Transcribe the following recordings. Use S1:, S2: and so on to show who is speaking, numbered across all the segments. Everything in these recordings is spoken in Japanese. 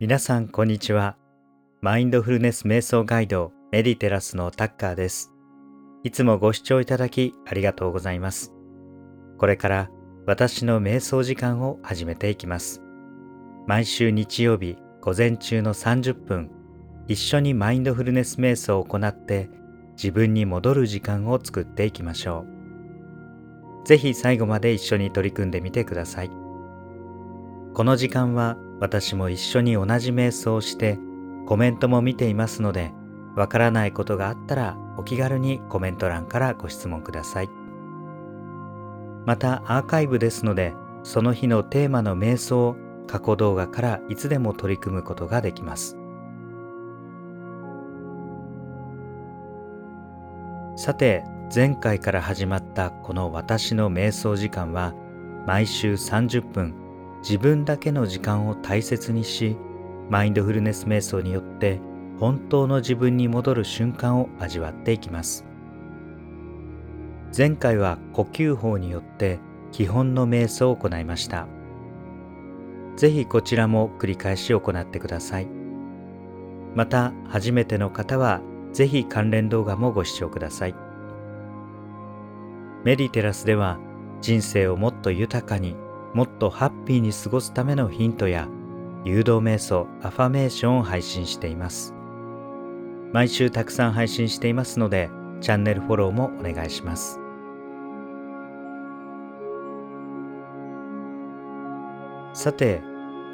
S1: 皆さんこんにちは。マインドフルネス瞑想ガイドメディテラスのタッカーです。いつもご視聴いただきありがとうございます。これから私の瞑想時間を始めていきます。毎週日曜日午前中の30分一緒にマインドフルネス瞑想を行って自分に戻る時間を作っていきましょう。ぜひ最後まで一緒に取り組んでみてください。この時間は私も一緒に同じ瞑想をしてコメントも見ていますのでわからないことがあったらお気軽にコメント欄からご質問ください。またアーカイブですのでその日のテーマの瞑想を過去動画からいつでも取り組むことができます。さて前回から始まったこの私の瞑想時間は毎週30分自分だけの時間を大切にしマインドフルネス瞑想によって本当の自分に戻る瞬間を味わっていきます。前回は呼吸法によって基本の瞑想を行いました。ぜひこちらも繰り返し行ってください。また初めての方はぜひ関連動画もご視聴ください。メディテラスでは人生をもっと豊かにもっとハッピーに過ごすためのヒントや誘導瞑想アファメーションを配信しています。毎週たくさん配信していますのでチャンネルフォローもお願いします。さて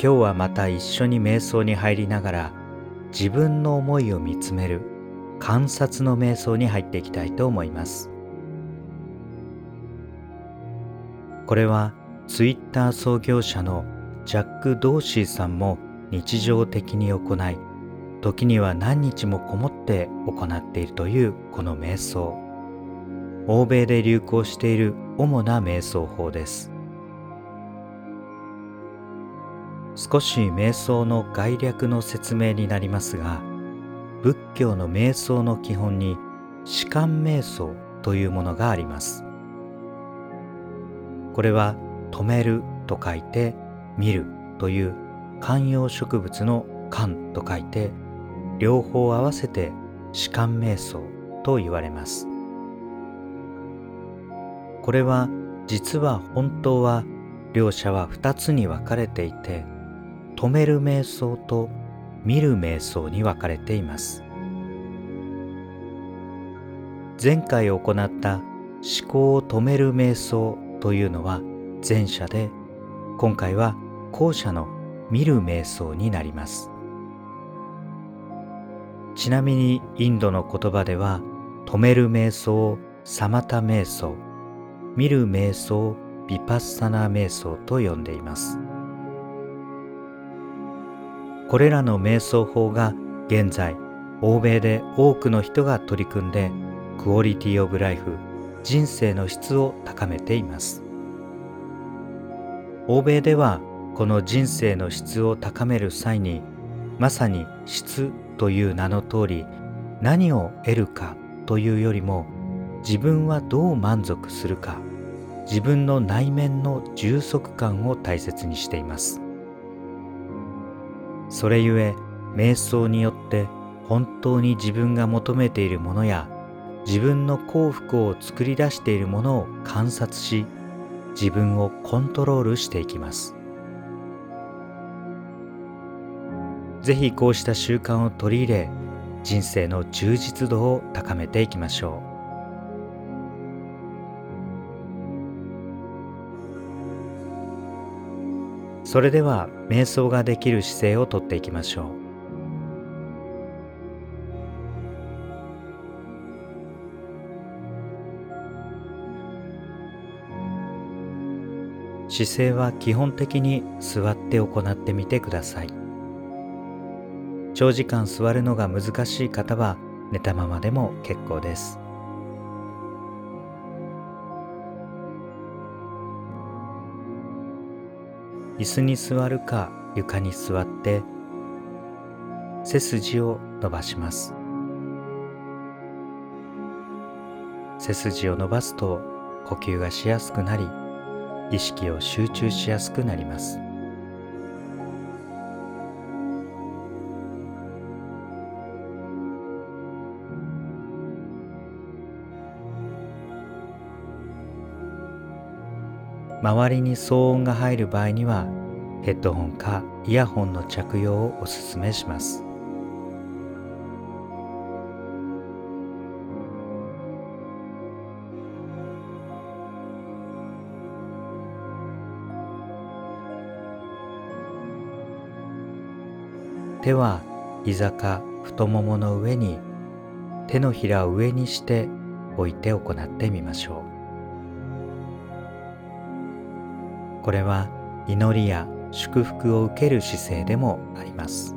S1: 今日はまた一緒に瞑想に入りながら自分の思いを見つめる観察の瞑想に入っていきたいと思います。これはツイッター創業者のジャック・ドーシーさんも日常的に行い時には何日もこもって行っているというこの瞑想。欧米で流行している主な瞑想法です。少し瞑想の概略の説明になりますが仏教の瞑想の基本に士官瞑想というものがあります。これは止めると書いて見るという観葉植物の観と書いて両方合わせて士官瞑想と言われます。これは実は本当は両者は二つに分かれていて止める瞑想と見る瞑想に分かれています。前回行った思考を止める瞑想というのは前者で今回は後者の見る瞑想になります。ちなみにインドの言葉では止める瞑想をサマタ瞑想見る瞑想ビパッサナ瞑想と呼んでいます。これらの瞑想法が現在欧米で多くの人が取り組んでクオリティオブライフ人生の質を高めています。欧米ではこの人生の質を高める際にまさに質という名の通り何を得るかというよりも自分はどう満足するか自分の内面の充足感を大切にしています。それゆえ瞑想によって本当に自分が求めているものや自分の幸福を作り出しているものを観察し自分をコントロールしていきます。ぜひこうした習慣を取り入れ人生の充実度を高めていきましょう。それでは瞑想ができる姿勢をとっていきましょう。姿勢は基本的に座って行ってみてください。長時間座るのが難しい方は寝たままでも結構です。椅子に座るか床に座って背筋を伸ばします。背筋を伸ばすと呼吸がしやすくなり意識を集中しやすくなります。周りに騒音が入る場合にはヘッドホンかイヤホンの着用をおすすめします。手は膝か太ももの上に手のひらを上にして置いて行ってみましょう。これは祈りや祝福を受ける姿勢でもあります。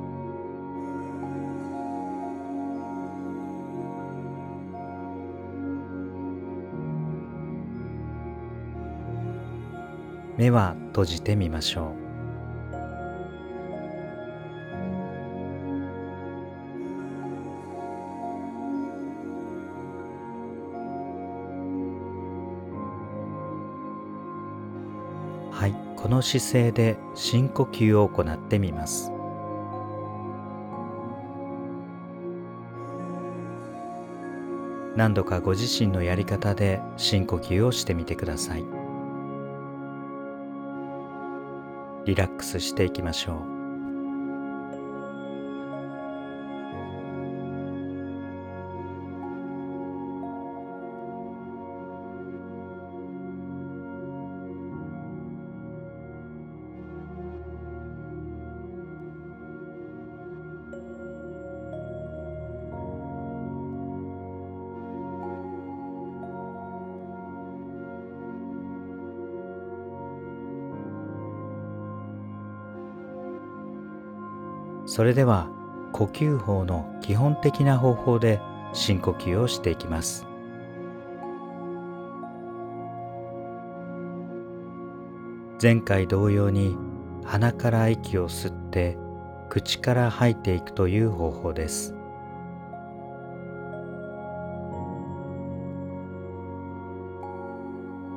S1: 目は閉じてみましょう。この姿勢で深呼吸を行ってみます。何度かご自身のやり方で深呼吸をしてみてください。リラックスしていきましょう。それでは呼吸法の基本的な方法で深呼吸をしていきます。前回同様に鼻から息を吸って口から吐いていくという方法です。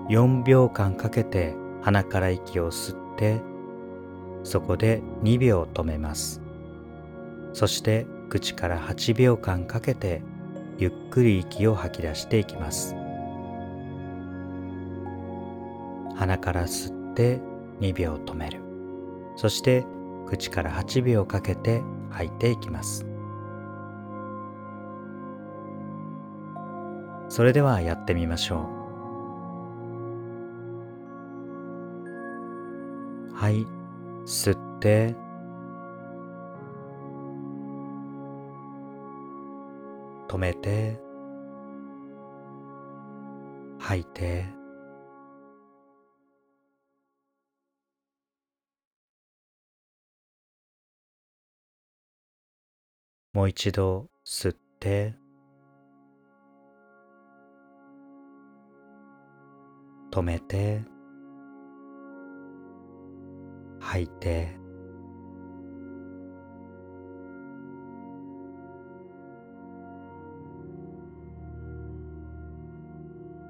S1: 4秒間かけて鼻から息を吸ってそこで2秒止めます。そして口から8秒間かけてゆっくり息を吐き出していきます。鼻から吸って2秒止める。そして口から8秒かけて吐いていきます。それではやってみましょう。はい。吸って止めて。吐いて。もう一度吸って。止めて。吐いて。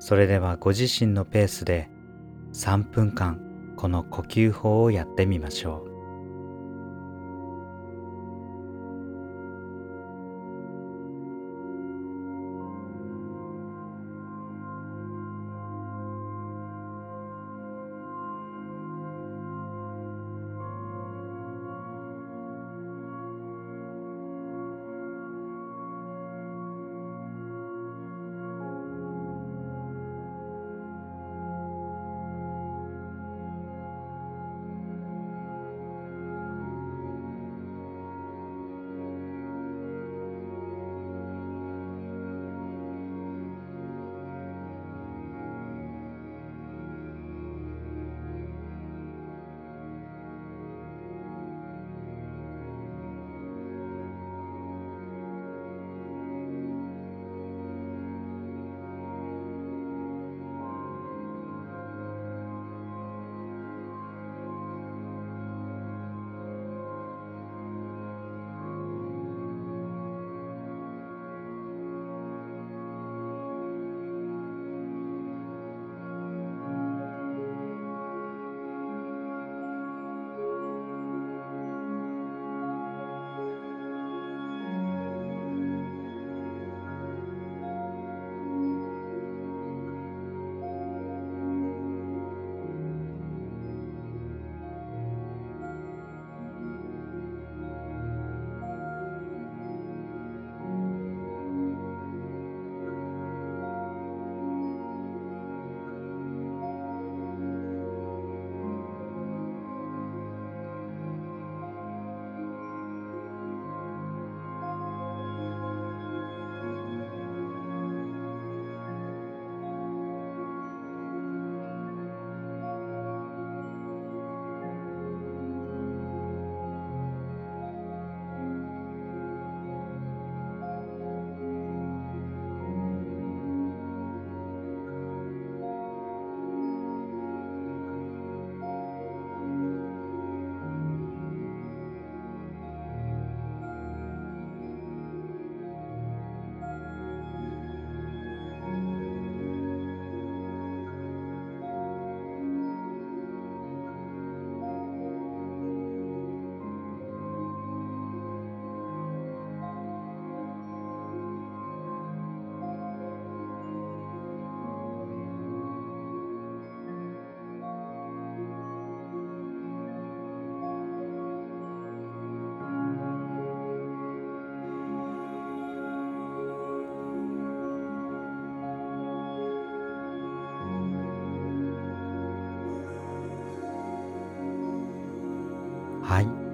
S1: それではご自身のペースで3分間この呼吸法をやってみましょう。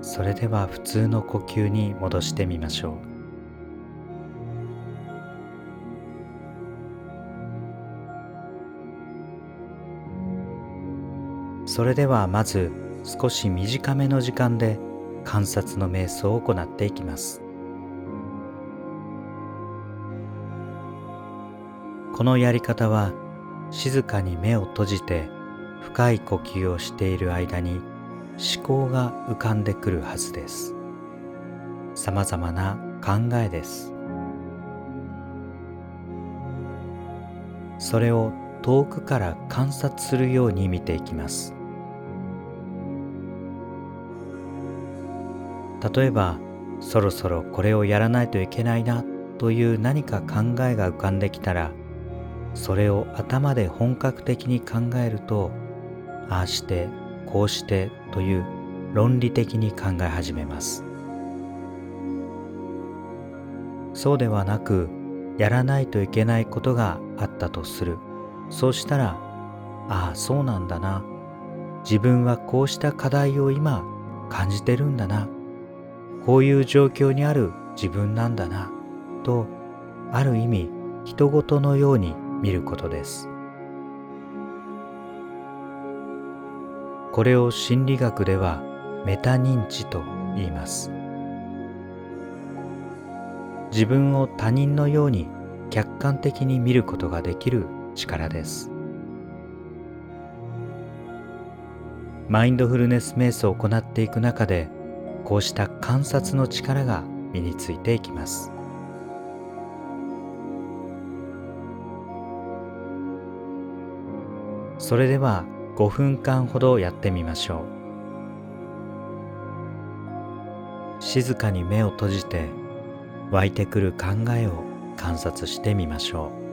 S1: それでは普通の呼吸に戻してみましょう。それではまず少し短めの時間で観察の瞑想を行っていきます。このやり方は静かに目を閉じて深い呼吸をしている間に思考が浮かんでくるはずです。さまざまな考えです。それを遠くから観察するように見ていきます。例えばそろそろこれをやらないといけないなという何か考えが浮かんできたらそれを頭で本格的に考えるとああしてこうしてという論理的に考え始めます。そうではなくやらないといけないことがあったとする。そうしたらああそうなんだな。自分はこうした課題を今感じてるんだな。こういう状況にある自分なんだな。とある意味人事のように見ることです。これを心理学ではメタ認知と言います。自分を他人のように客観的に見ることができる力です。マインドフルネス瞑想を行っていく中でこうした観察の力が身についていきます。それでは5分間ほどやってみましょう。静かに目を閉じて湧いてくる考えを観察してみましょう。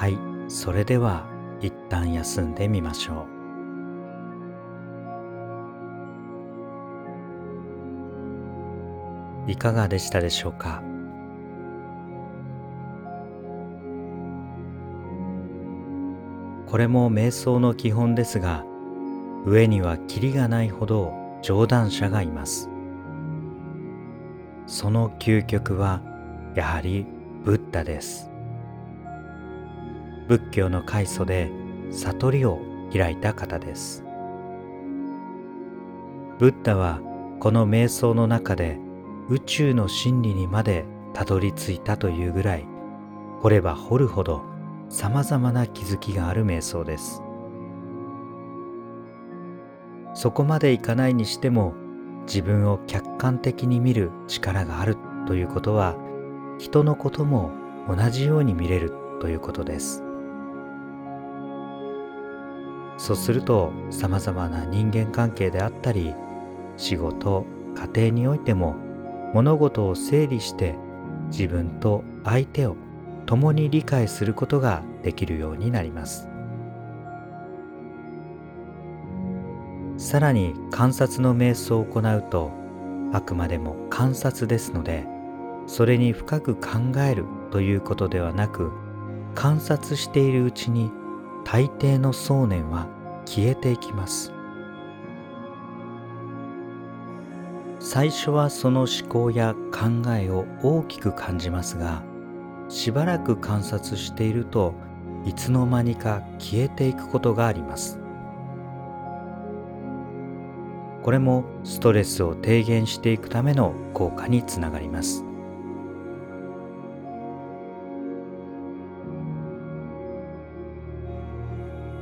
S1: はいそれでは一旦休んでみましょう。いかがでしたでしょうか？これも瞑想の基本ですが上にはキリがないほど上段者がいます。その究極はやはりブッダです。仏教の開祖で悟りを開いた方です。ブッダはこの瞑想の中で宇宙の真理にまでたどり着いたというぐらい掘れば掘るほどさまざまな気づきがある瞑想です。そこまでいかないにしても自分を客観的に見る力があるということは人のことも同じように見れるということです。そうするとさまざまな人間関係であったり仕事家庭においても物事を整理して自分と相手を共に理解することができるようになります。さらに観察の瞑想を行うとあくまでも観察ですのでそれに深く考えるということではなく観察しているうちに大抵の想念は消えていきます。最初はその思考や考えを大きく感じますがしばらく観察しているといつの間にか消えていくことがあります。これもストレスを低減していくための効果につながります。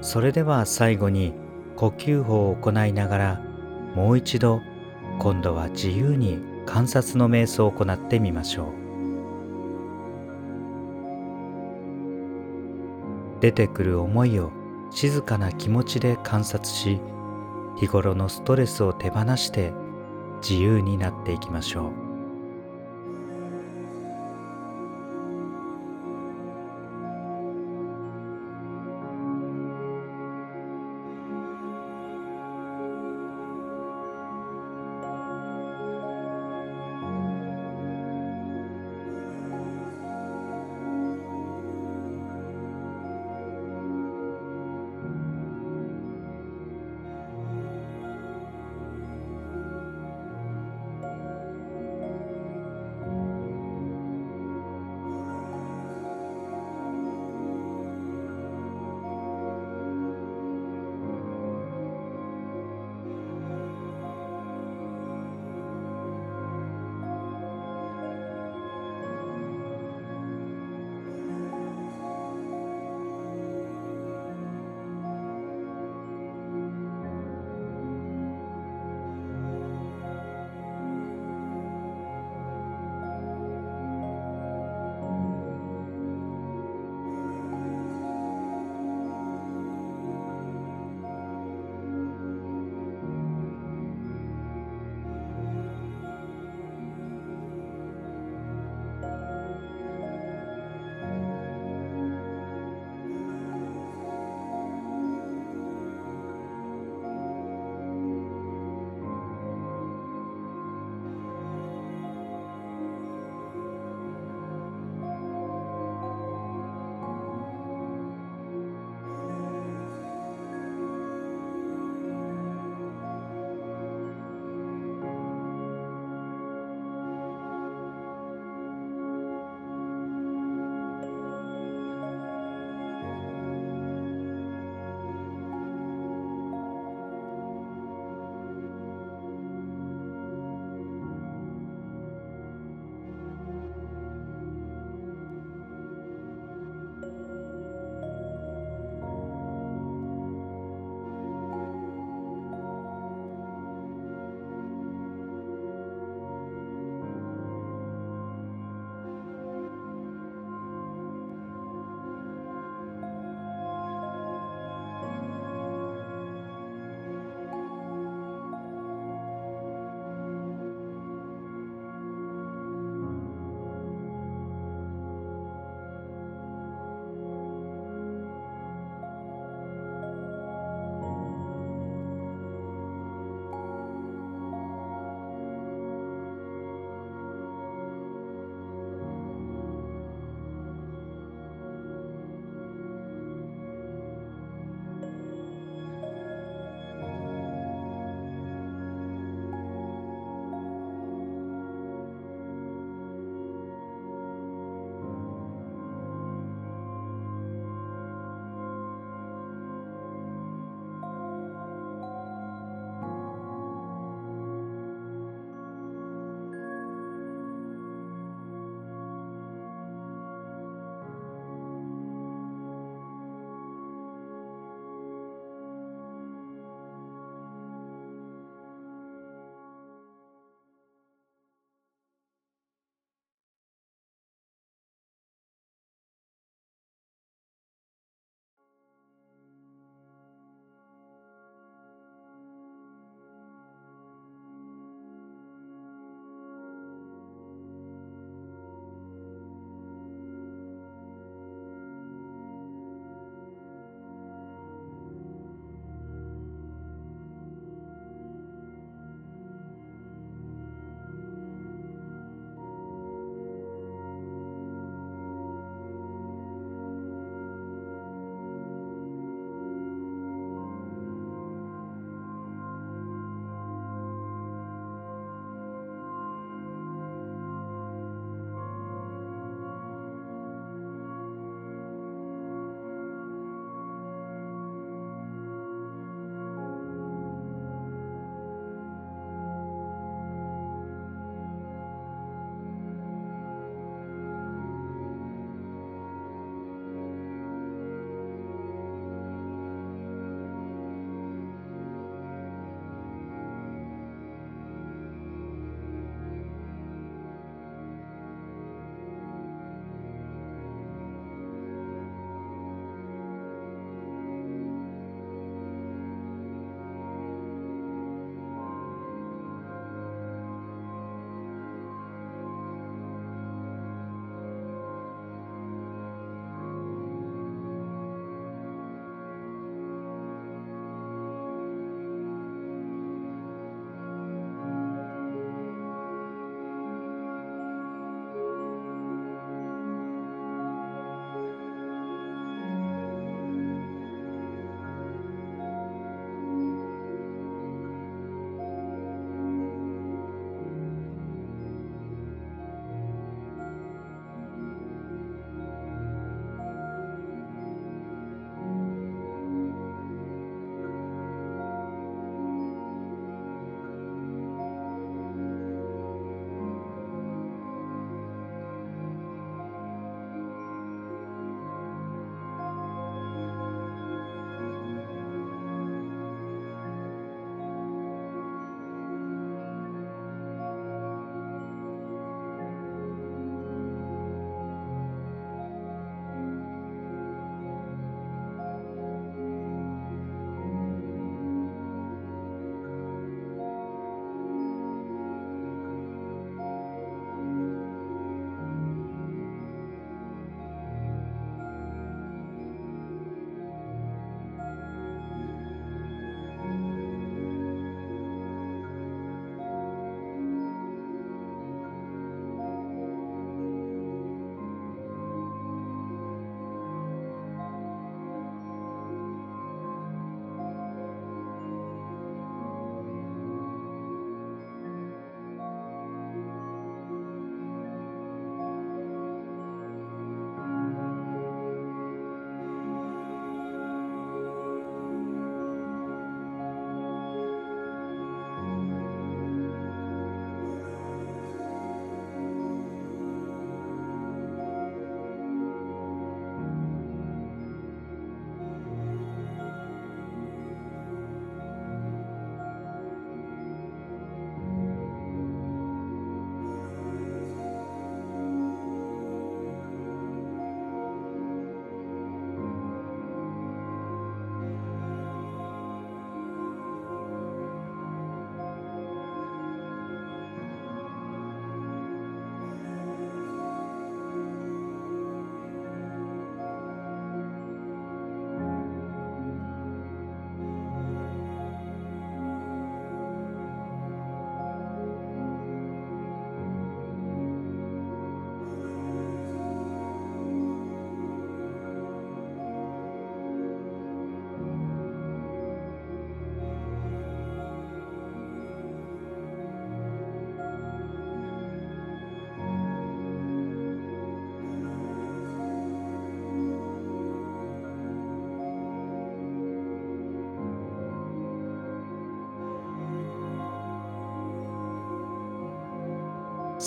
S1: それでは最後に呼吸法を行いながらもう一度今度は自由に観察の瞑想を行ってみましょう。出てくる思いを静かな気持ちで観察し日頃のストレスを手放して自由になっていきましょう。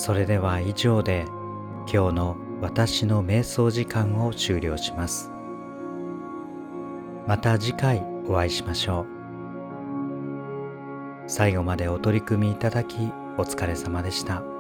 S1: それでは以上で今日の私の瞑想時間を終了しますまた次回お会いしましょう最後までお取り組みいただきお疲れ様でした。